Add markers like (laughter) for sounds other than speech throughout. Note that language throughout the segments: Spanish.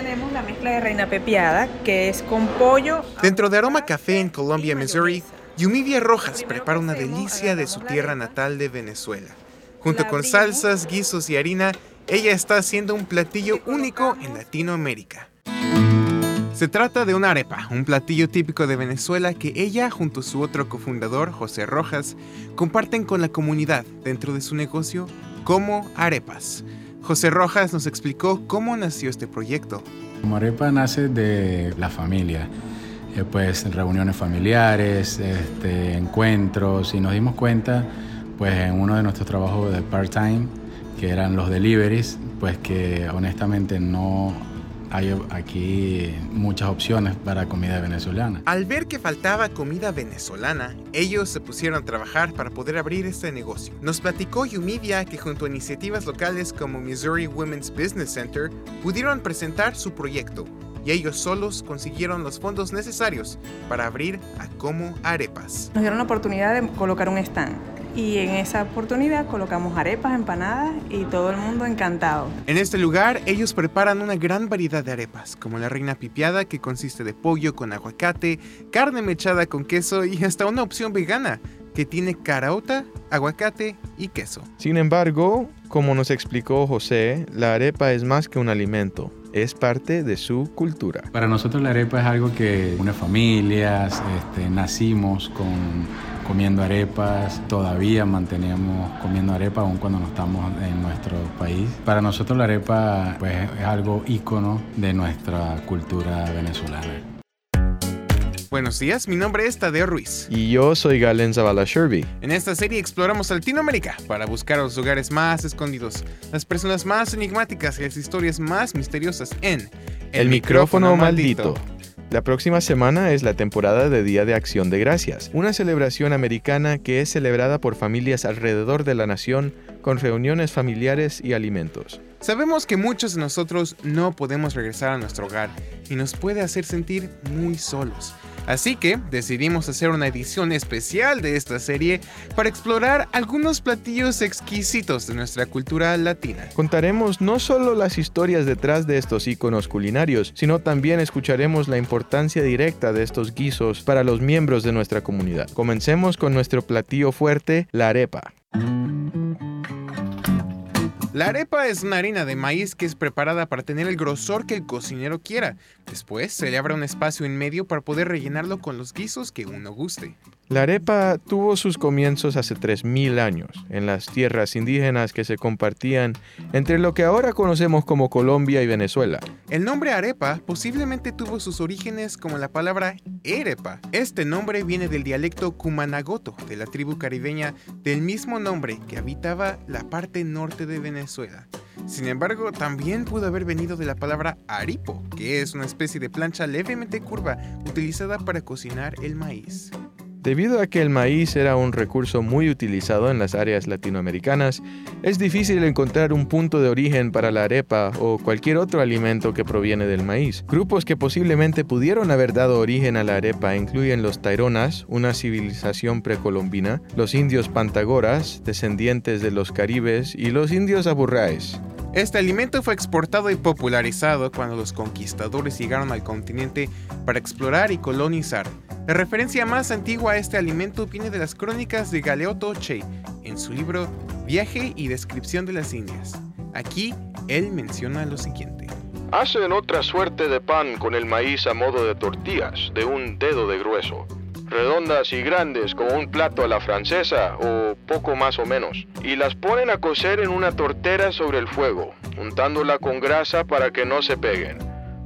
tenemos la mezcla de reina pepiada, que es con pollo. Dentro de Aroma Café en Columbia, Missouri, Yumivia Rojas prepara una delicia de su tierra natal de Venezuela. Junto con salsas, guisos y harina, ella está haciendo un platillo único en Latinoamérica. Se trata de una arepa, un platillo típico de Venezuela que ella junto a su otro cofundador, José Rojas, comparten con la comunidad dentro de su negocio como Arepas. José Rojas nos explicó cómo nació este proyecto. Como Arepa nace de la familia, eh, pues reuniones familiares, este, encuentros y nos dimos cuenta pues en uno de nuestros trabajos de part-time, que eran los deliveries, pues que honestamente no hay aquí muchas opciones para comida venezolana. Al ver que faltaba comida venezolana, ellos se pusieron a trabajar para poder abrir este negocio. Nos platicó Yumivia que junto a iniciativas locales como Missouri Women's Business Center pudieron presentar su proyecto y ellos solos consiguieron los fondos necesarios para abrir a Como Arepas. Nos dieron la oportunidad de colocar un stand y en esa oportunidad colocamos arepas, empanadas y todo el mundo encantado. En este lugar ellos preparan una gran variedad de arepas, como la reina pipiada que consiste de pollo con aguacate, carne mechada con queso y hasta una opción vegana que tiene caraota, aguacate y queso. Sin embargo, como nos explicó José, la arepa es más que un alimento, es parte de su cultura. Para nosotros la arepa es algo que une familias, este, nacimos con comiendo arepas, todavía mantenemos comiendo arepa aún cuando no estamos en nuestro país. Para nosotros la arepa pues, es algo ícono de nuestra cultura venezolana. Buenos días, mi nombre es Tadeo Ruiz. Y yo soy Galen Zavala Sherby. En esta serie exploramos Latinoamérica para buscar los lugares más escondidos, las personas más enigmáticas y las historias más misteriosas en El, micrófono, maldito. La próxima semana es la temporada de Día de Acción de Gracias, una celebración americana que es celebrada por familias alrededor de la nación con reuniones familiares y alimentos. Sabemos que muchos de nosotros no podemos regresar a nuestro hogar y nos puede hacer sentir muy solos. Así que decidimos hacer una edición especial de esta serie para explorar algunos platillos exquisitos de nuestra cultura latina. Contaremos no solo las historias detrás de estos iconos culinarios, sino también escucharemos la importancia directa de estos guisos para los miembros de nuestra comunidad. Comencemos con nuestro platillo fuerte, la arepa. La arepa es una harina de maíz que es preparada para tener el grosor que el cocinero quiera. Después se le abre un espacio en medio para poder rellenarlo con los guisos que uno guste. La arepa tuvo sus comienzos hace 3.000 años, en las tierras indígenas que se compartían entre lo que ahora conocemos como Colombia y Venezuela. El nombre arepa posiblemente tuvo sus orígenes como la palabra erepa. Este nombre viene del dialecto cumanagoto de la tribu caribeña del mismo nombre que habitaba la parte norte de Venezuela. Sin embargo, también pudo haber venido de la palabra aripo, que es una especie de plancha levemente curva utilizada para cocinar el maíz. Debido a que el maíz era un recurso muy utilizado en las áreas latinoamericanas, es difícil encontrar un punto de origen para la arepa o cualquier otro alimento que proviene del maíz. Grupos que posiblemente pudieron haber dado origen a la arepa incluyen los Taironas, una civilización precolombina, los indios Pantagoras, descendientes de los caribes, y los indios aburraes. Este alimento fue exportado y popularizado cuando los conquistadores llegaron al continente para explorar y colonizar. La referencia más antigua a este alimento viene de las crónicas de Galeotto Che en su libro Viaje y Descripción de las Indias. Aquí él menciona lo siguiente. Hacen otra suerte de pan con el maíz a modo de tortillas, de un dedo de grueso, redondas y grandes como un plato a la francesa o poco más o menos, y las ponen a cocer en una tortera sobre el fuego, untándola con grasa para que no se peguen,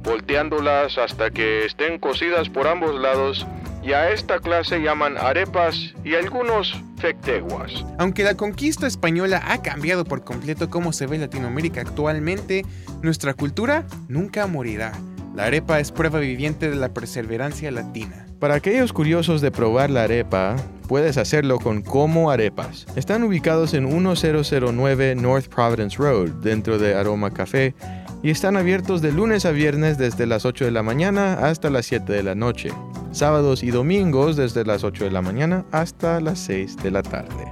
volteándolas hasta que estén cocidas por ambos lados y a esta clase llaman arepas y algunos fecteguas. Aunque la conquista española ha cambiado por completo cómo se ve Latinoamérica actualmente, nuestra cultura nunca morirá. La arepa es prueba viviente de la perseverancia latina. Para aquellos curiosos de probar la arepa, puedes hacerlo con Como Arepas. Están ubicados en 1009 North Providence Road, dentro de Aroma Café, y están abiertos de lunes a viernes desde las 8 de la mañana hasta las 7 de la noche. Sábados y domingos desde las 8 de la mañana hasta las 6 de la tarde.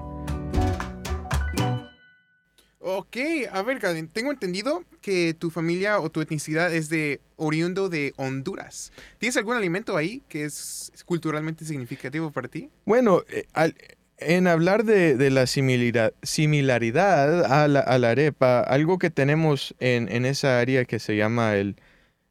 Ok, a ver, Galen, tengo entendido que tu familia o tu etnicidad es de oriundo de Honduras. ¿Tienes algún alimento ahí que es culturalmente significativo para ti? Bueno, eh, al- en hablar de, de la similaridad, similaridad a, la, a la arepa, algo que tenemos en, en esa área que se llama el,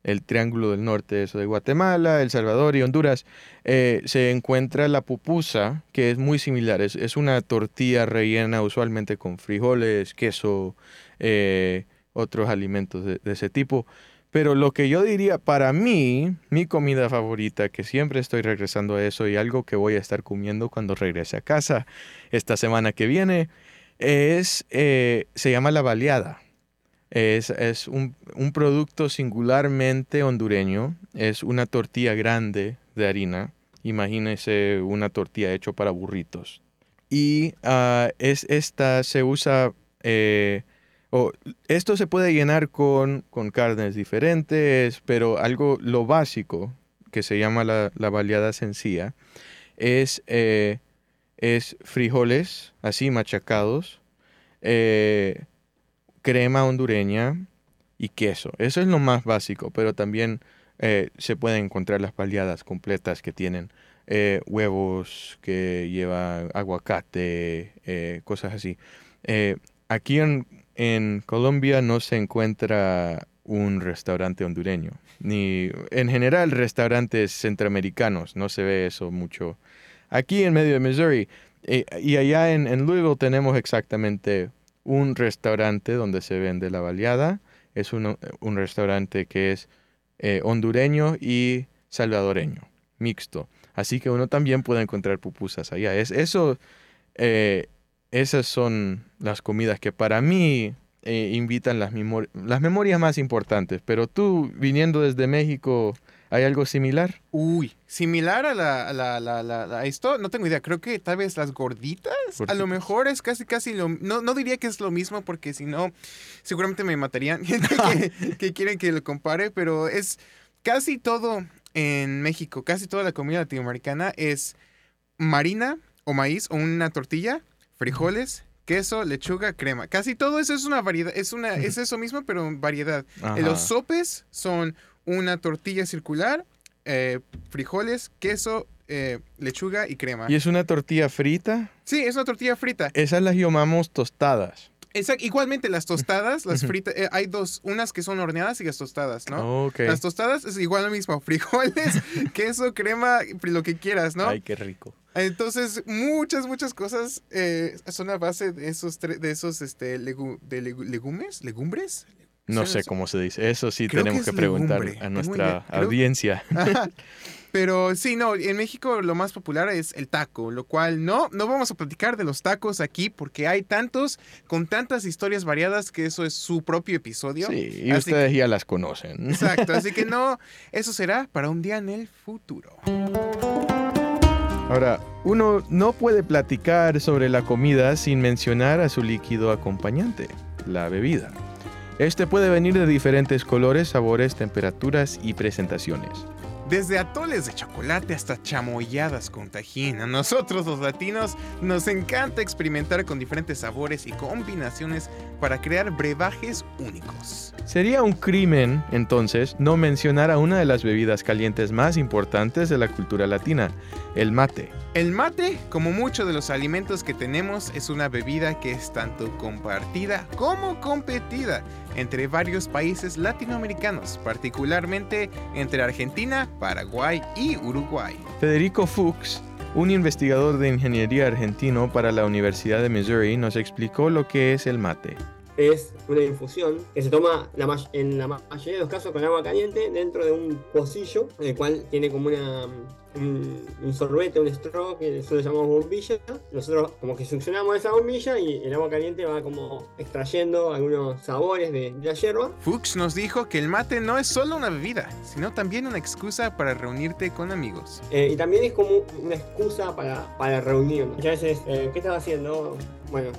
el Triángulo del Norte, eso de Guatemala, El Salvador y Honduras, eh, se encuentra la pupusa, que es muy similar. Es, una tortilla rellena usualmente con frijoles, queso, eh, otros alimentos de, de ese tipo. Pero lo que yo diría para mí, mi comida favorita, que siempre estoy regresando a eso y algo que voy a estar comiendo cuando regrese a casa esta semana que viene, es, eh, se llama la baleada. Es, es un, un producto singularmente hondureño. Es una tortilla grande de harina. Imagínese una tortilla hecha para burritos. Y ah, es, esta se usa... eh, esto se puede llenar con, con carnes diferentes, pero algo, lo básico, que se llama la, la baleada sencilla, es, eh, es frijoles así machacados, eh, crema hondureña y queso. Eso es lo más básico, pero también eh, se pueden encontrar las baleadas completas que tienen eh, huevos, que lleva aguacate, eh, cosas así. Aquí en, Colombia no se encuentra un restaurante hondureño, ni en general restaurantes centroamericanos, no se ve eso mucho. Aquí en medio de Missouri y allá en, en Louisville tenemos exactamente un restaurante donde se vende la baleada, es un, un restaurante que es eh, hondureño y salvadoreño, mixto. Así que uno también puede encontrar pupusas allá. Es, eso, eh, esas son las comidas que para mí eh, invitan las, memor- las memorias más importantes. Pero tú, viniendo desde México, ¿hay algo similar? Uy, similar a la, a la, la- la- esto, no tengo idea. Creo que tal vez las gorditas, a lo mejor es casi, casi lo... No, no diría que es lo mismo porque si no, seguramente me matarían (laughs) que, que quieren que lo compare, pero es casi todo en México, casi toda la comida latinoamericana es marina o maíz o una tortilla, frijoles, queso, lechuga, crema. Casi todo eso es una variedad, es, una, es eso mismo, pero en variedad. Ajá. Los sopes son una tortilla circular, eh, frijoles, queso, eh, lechuga y crema. ¿Y es una tortilla frita? Sí, es una tortilla frita. Esas las llamamos tostadas. Exacto. Igualmente las tostadas, las fritas, eh, hay dos, unas que son horneadas y las tostadas, ¿no? Ok. Las tostadas es igual lo mismo, (laughs) frijoles, (laughs) queso, crema, lo que quieras, ¿no? Ay, qué rico. Entonces, muchas, muchas cosas eh, son a base de esos, de esos este, legu- de legu- legumes, legumbres. No sé cómo se dice. Eso sí Creo que tenemos es que preguntar legumbre. a nuestra. Creo- audiencia. (laughs) Ajá. Pero sí, no, en México lo más popular es el taco, lo cual no, no vamos a platicar de los tacos aquí porque hay tantos, con tantas historias variadas que eso es su propio episodio. Sí, y Así ustedes ya las conocen. Exacto, así que (laughs) no, eso será para un día en el futuro. Ahora, uno no puede platicar sobre la comida sin mencionar a su líquido acompañante, la bebida. Este puede venir de diferentes colores, sabores, temperaturas y presentaciones. Desde atoles de chocolate hasta chamoyadas con tajín, a nosotros los latinos nos encanta experimentar con diferentes sabores y combinaciones para crear brebajes únicos. Sería un crimen, entonces, no mencionar a una de las bebidas calientes más importantes de la cultura latina, el mate. El mate, como muchos de los alimentos que tenemos, es una bebida que es tanto compartida como competida entre varios países latinoamericanos, particularmente entre Argentina, Paraguay y Uruguay. Federico Fuchs, un investigador de ingeniería argentino para la Universidad de Missouri, nos explicó lo que es el mate. Es una infusión que se toma la en la mayoría de los casos con agua caliente dentro de un pocillo, el cual tiene como una, un, un sorbete, un straw que nosotros llamamos bombilla. Nosotros como que succionamos esa bombilla y el agua caliente va como extrayendo algunos sabores de, de la hierba. Fuchs nos dijo que el mate no es solo una bebida, sino también una excusa para reunirte con amigos. Eh, y también es como una excusa para, para reunirnos. Muchas veces, eh, ¿qué estás haciendo? Bueno,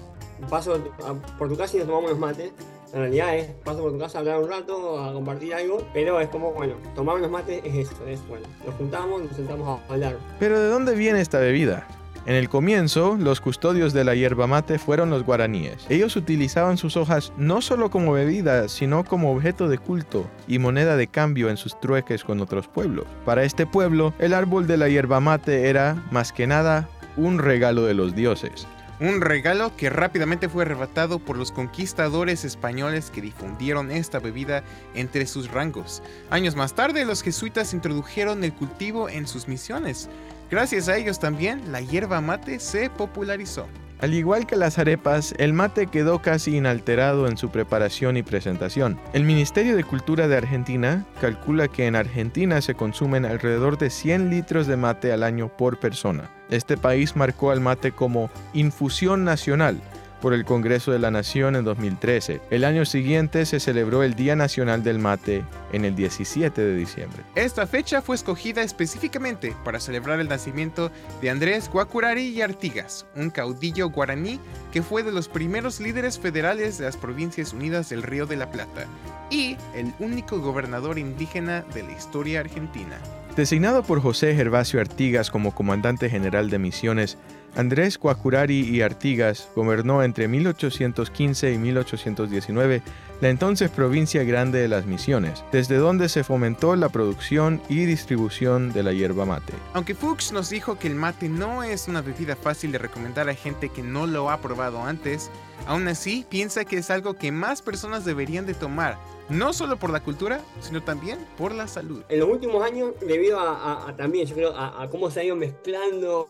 paso a- por tu casa y nos tomamos unos mates. En realidad es, paso por tu casa a hablar un rato, a compartir algo, pero es como, bueno, tomar unos mates es esto, es bueno, nos juntamos, nos sentamos a hablar. Pero ¿de dónde viene esta bebida? En el comienzo, los custodios de la yerba mate fueron los guaraníes. Ellos utilizaban sus hojas no solo como bebida, sino como objeto de culto y moneda de cambio en sus trueques con otros pueblos. Para este pueblo, el árbol de la yerba mate era, más que nada, un regalo de los dioses. Un regalo que rápidamente fue arrebatado por los conquistadores españoles que difundieron esta bebida entre sus rangos. Años más tarde, los jesuitas introdujeron el cultivo en sus misiones. Gracias a ellos también, la hierba mate se popularizó. Al igual que las arepas, el mate quedó casi inalterado en su preparación y presentación. El Ministerio de Cultura de Argentina calcula que en Argentina se consumen alrededor de 100 litros de mate al año por persona. Este país marcó al mate como infusión nacional por el Congreso de la Nación en 2013. El año siguiente se celebró el Día Nacional del Mate en el 17 de diciembre. Esta fecha fue escogida específicamente para celebrar el nacimiento de Andrés Guacurari y Artigas, un caudillo guaraní que fue de los primeros líderes federales de las Provincias Unidas del Río de la Plata y el único gobernador indígena de la historia argentina. Designado por José Gervasio Artigas como comandante general de misiones, Andrés Cuacurari y Artigas gobernó entre 1815 y 1819 la entonces provincia grande de las Misiones, desde donde se fomentó la producción y distribución de la hierba mate. Aunque Fuchs nos dijo que el mate no es una bebida fácil de recomendar a gente que no lo ha probado antes, aún así piensa que es algo que más personas deberían de tomar, no solo por la cultura, sino también por la salud. En los últimos años, debido a, también, yo creo, a, cómo se ha ido mezclando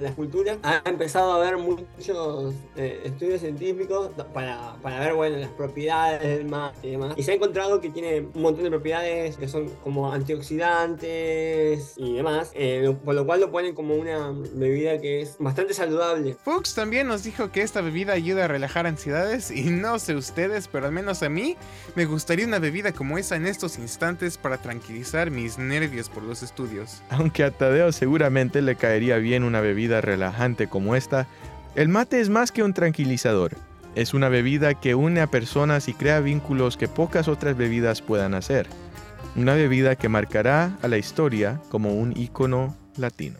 las culturas, ha empezado a haber muchos eh, estudios científicos para, para, ver, bueno, las propiedades del mate y demás. Y se ha encontrado que tiene un montón de propiedades que son como antioxidantes y demás, eh, por lo cual lo ponen como una bebida que es bastante saludable. Fuchs también nos dijo que esta bebida ayuda a relajar ansiedades y no sé ustedes, pero al menos a mí me gusta una bebida como esa en estos instantes para tranquilizar mis nervios por los estudios. Aunque a Tadeo seguramente le caería bien una bebida relajante como esta, el mate es más que un tranquilizador. Es una bebida que une a personas y crea vínculos que pocas otras bebidas puedan hacer. Una bebida que marcará a la historia como un ícono latino.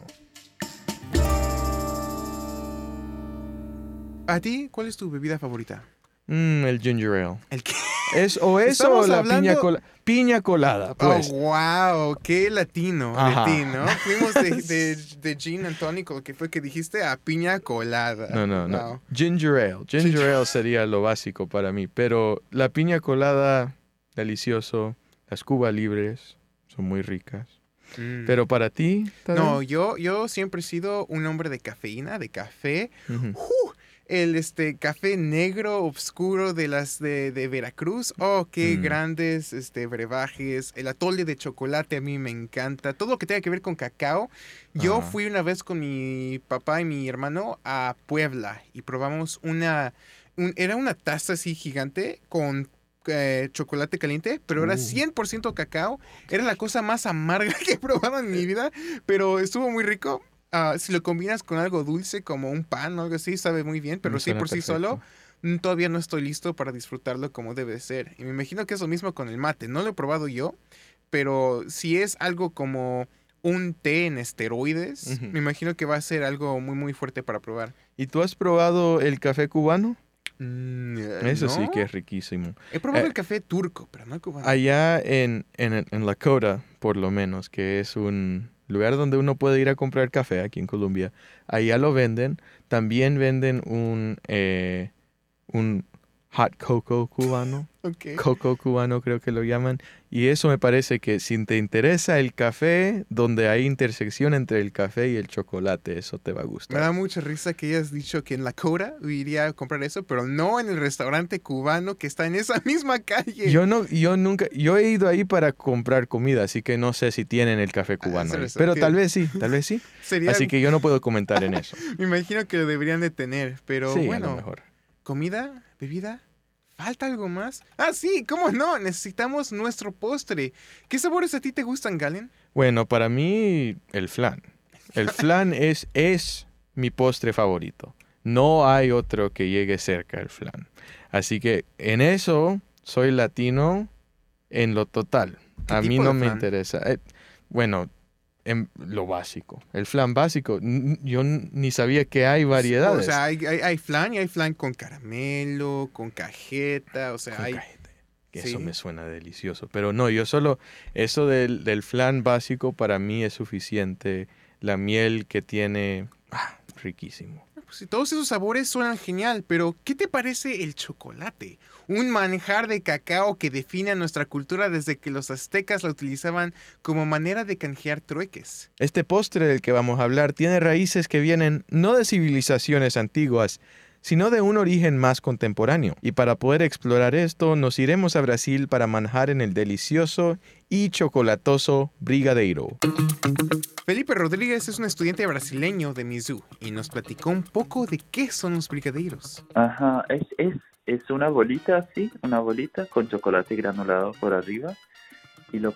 ¿A ti cuál es tu bebida favorita? Mm, el ginger ale. ¿El qué? Es o eso o la piña, piña colada. Pues. Oh, wow, qué latino (laughs) de ti, ¿no? Fuimos de, de, gin and tonic, que fue que dijiste, a piña colada. No, no, no. Ginger ale. Ginger ale sería lo básico para mí. Pero la piña colada, delicioso. Las cubas libres son muy ricas. Mm. Pero para ti, No, yo, yo siempre he sido un hombre de cafeína, de café el este, café negro oscuro de las de, Veracruz. Oh, qué mm. grandes este, brebajes. El atole de chocolate a mí me encanta. Todo lo que tenga que ver con cacao. Yo fui una vez con mi papá y mi hermano a Puebla y probamos una... era una taza así gigante con eh, chocolate caliente, pero era 100% uh. cacao. Era la cosa más amarga (laughs) que he probado en mi vida, pero estuvo muy rico. Ah, si lo combinas con algo dulce como un pan o algo así, sabe muy bien, pero sí por sí solo, mm, todavía no estoy listo para disfrutarlo como debe ser. Y me imagino que es lo mismo con el mate. No lo he probado yo, pero si es algo como un té en esteroides, me imagino que va a ser algo muy, muy fuerte para probar. ¿Y tú has probado el café cubano? Mm, Eso sí que es riquísimo. He probado eh, el café turco, pero no cubano. Allá en, en, en Lakota, por lo menos, que es un, lugar donde uno puede ir a comprar café aquí en Colombia. Allá lo venden. También venden un, eh, un hot cocoa cubano. (laughs) Coco cubano creo que lo llaman. Y eso me parece que si te interesa el café, donde hay intersección entre el café y el chocolate, eso te va a gustar. Me da mucha risa que hayas dicho que en la Cora iría a comprar eso, pero no en el restaurante cubano que está en esa (laughs) misma calle. Yo no, yo nunca, yo he ido ahí para comprar comida, así que no sé si tienen el café ah, cubano. pero tal vez sí, tal vez sí. (laughs) Así que yo no puedo comentar en eso. me imagino que lo deberían de tener, pero bueno. mejor. Comida, bebida, ¿Falta algo más? Ah, sí, ¿cómo no? Necesitamos nuestro postre. ¿Qué sabores a ti te gustan, Galen? Bueno, para mí, el flan. El (laughs) flan es, es mi postre favorito. No hay otro que llegue cerca al flan. Así que en eso soy latino en lo total. A mí no me interesa. Eh, bueno, en lo básico. El flan básico, yo ni sabía que hay variedades. O sea, hay, hay, hay flan y hay flan con caramelo, con cajeta, o sea, Con hay... cajeta, Sí. Eso me suena delicioso. Pero no, yo solo, eso del, del flan básico para mí es suficiente. La miel que tiene, ah, riquísimo. Pues sí, todos esos sabores suenan genial, pero ¿qué te parece el chocolate? Un manjar de cacao que define a nuestra cultura desde que los aztecas la utilizaban como manera de canjear trueques. Este postre del que vamos a hablar tiene raíces que vienen no de civilizaciones antiguas, sino de un origen más contemporáneo. Y para poder explorar esto, nos iremos a Brasil para manjar en el delicioso y chocolatoso brigadeiro. Felipe Rodríguez es un estudiante brasileño de Mizu y nos platicó un poco de qué son los brigadeiros. Ajá, es, es, es una bolita así, una bolita con chocolate granulado por arriba y lo,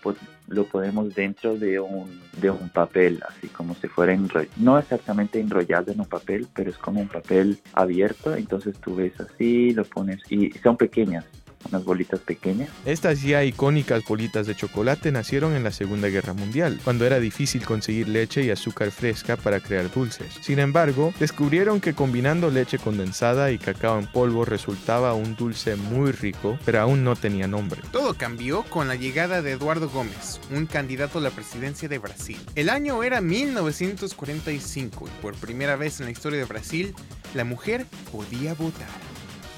lo ponemos dentro de un, de un papel, así como si fuera enrollado, no exactamente enrollado en un papel, pero es como un papel abierto, entonces tú ves así, lo pones y son pequeñas, unas bolitas pequeñas. Estas ya icónicas bolitas de chocolate nacieron en la Segunda Guerra Mundial, cuando era difícil conseguir leche y azúcar fresca para crear dulces. Sin embargo, descubrieron que combinando leche condensada y cacao en polvo resultaba un dulce muy rico, pero aún no tenía nombre. Todo cambió con la llegada de Eduardo Gómez, un candidato a la presidencia de Brasil. El año era 1945 y por primera vez en la historia de Brasil, la mujer podía votar.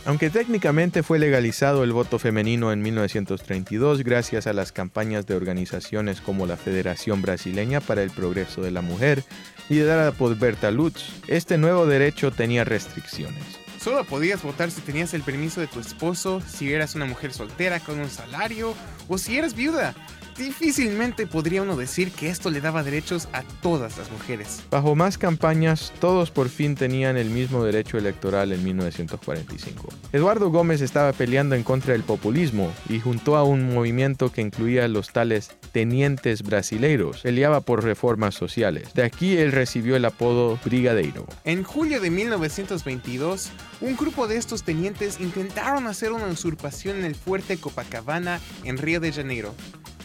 Aunque técnicamente fue legalizado el voto femenino en 1932 gracias a las campañas de organizaciones como la Federación Brasileña para el Progreso de la Mujer, liderada por Berta Lutz, este nuevo derecho tenía restricciones. Solo podías votar si tenías el permiso de tu esposo, si eras una mujer soltera con un salario o si eras viuda. Difícilmente podría uno decir que esto le daba derechos a todas las mujeres. Bajo más campañas, todos por fin tenían el mismo derecho electoral en 1945. Eduardo Gómez estaba peleando en contra del populismo y juntó a un movimiento que incluía a los tales tenientes brasileiros. Peleaba por reformas sociales. De aquí él recibió el apodo brigadeiro. En julio de 1922, un grupo de estos tenientes intentaron hacer una usurpación en el fuerte Copacabana en Río de Janeiro.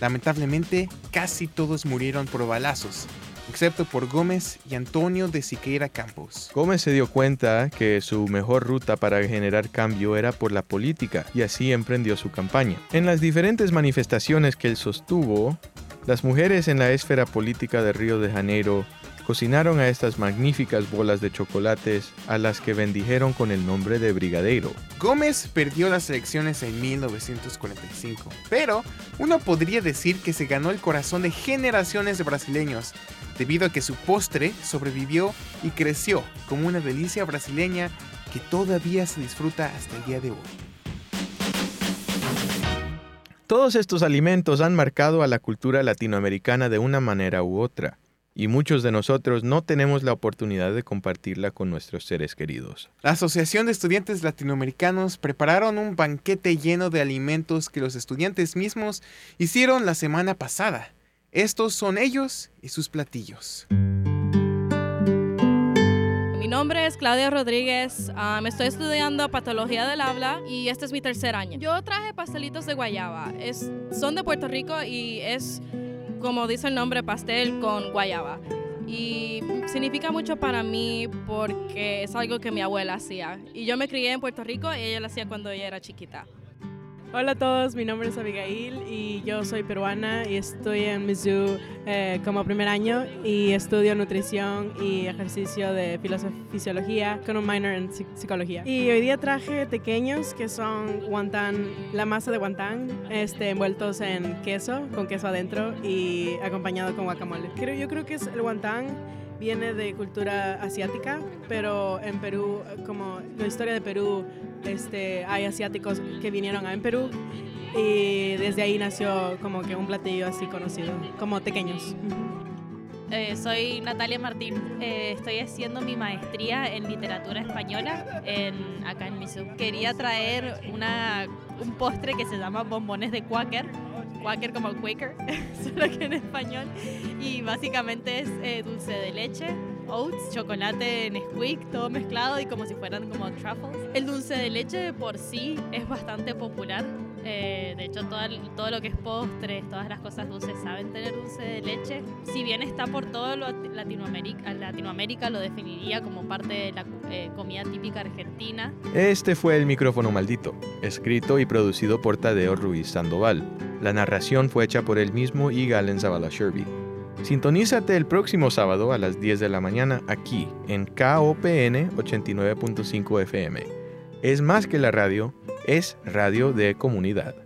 Lamentablemente, casi todos murieron por balazos, excepto por Gómez y Antonio de Siqueira Campos. Gómez se dio cuenta que su mejor ruta para generar cambio era por la política y así emprendió su campaña. En las diferentes manifestaciones que él sostuvo, las mujeres en la esfera política de Río de Janeiro cocinaron a estas magníficas bolas de chocolates a las que bendijeron con el nombre de brigadeiro. Gómez perdió las elecciones en 1945, pero uno podría decir que se ganó el corazón de generaciones de brasileños, debido a que su postre sobrevivió y creció como una delicia brasileña que todavía se disfruta hasta el día de hoy. Todos estos alimentos han marcado a la cultura latinoamericana de una manera u otra, y muchos de nosotros no tenemos la oportunidad de compartirla con nuestros seres queridos. La Asociación de Estudiantes Latinoamericanos prepararon un banquete lleno de alimentos que los estudiantes mismos hicieron la semana pasada. Estos son ellos y sus platillos. Mi nombre es Claudia Rodríguez, ah, me estoy estudiando patología del habla y este es mi tercer año. Yo traje pastelitos de guayaba, es, son de Puerto Rico y es, como dice el nombre, pastel con guayaba. Y significa mucho para mí porque es algo que mi abuela hacía. Y yo me crié en Puerto Rico y ella lo hacía cuando ella era chiquita. Hola a todos, mi nombre es Abigail y yo soy peruana y estoy en Mizzou eh, como primer año y estudio nutrición y ejercicio de fisiología con un minor en psi- psicología. Y hoy día traje pequeños que son guantán, la masa de guantán, este, envueltos en queso, con queso adentro y acompañado con guacamole. Creo, yo creo que es el guantán viene de cultura asiática, pero en Perú, como la historia de Perú, este, hay asiáticos que vinieron a en Perú y desde ahí nació como que un platillo así conocido, como pequeños. Eh, soy Natalia Martín, eh, estoy haciendo mi maestría en literatura española en, acá en Mizzou. Quería traer una, un postre que se llama bombones de Quaker, Quaker como Quaker, (laughs) solo que en español, y básicamente es eh, dulce de leche, oats, chocolate Nesquik, todo mezclado y como si fueran como truffles. El dulce de leche por sí es bastante popular Eh, de hecho, todo, todo lo que es postres, todas las cosas dulces saben tener dulce de leche. Si bien está por todo lo Latinoamérica, Latinoamérica lo definiría como parte de la eh, comida típica argentina. Este fue el micrófono maldito, escrito y producido por Tadeo Ruiz Sandoval. La narración fue hecha por él mismo y Galen Zavala Sherby. Sintonízate el próximo sábado a las 10 de la mañana aquí en KOPN 89.5 FM. Es más que la radio, es radio de comunidad.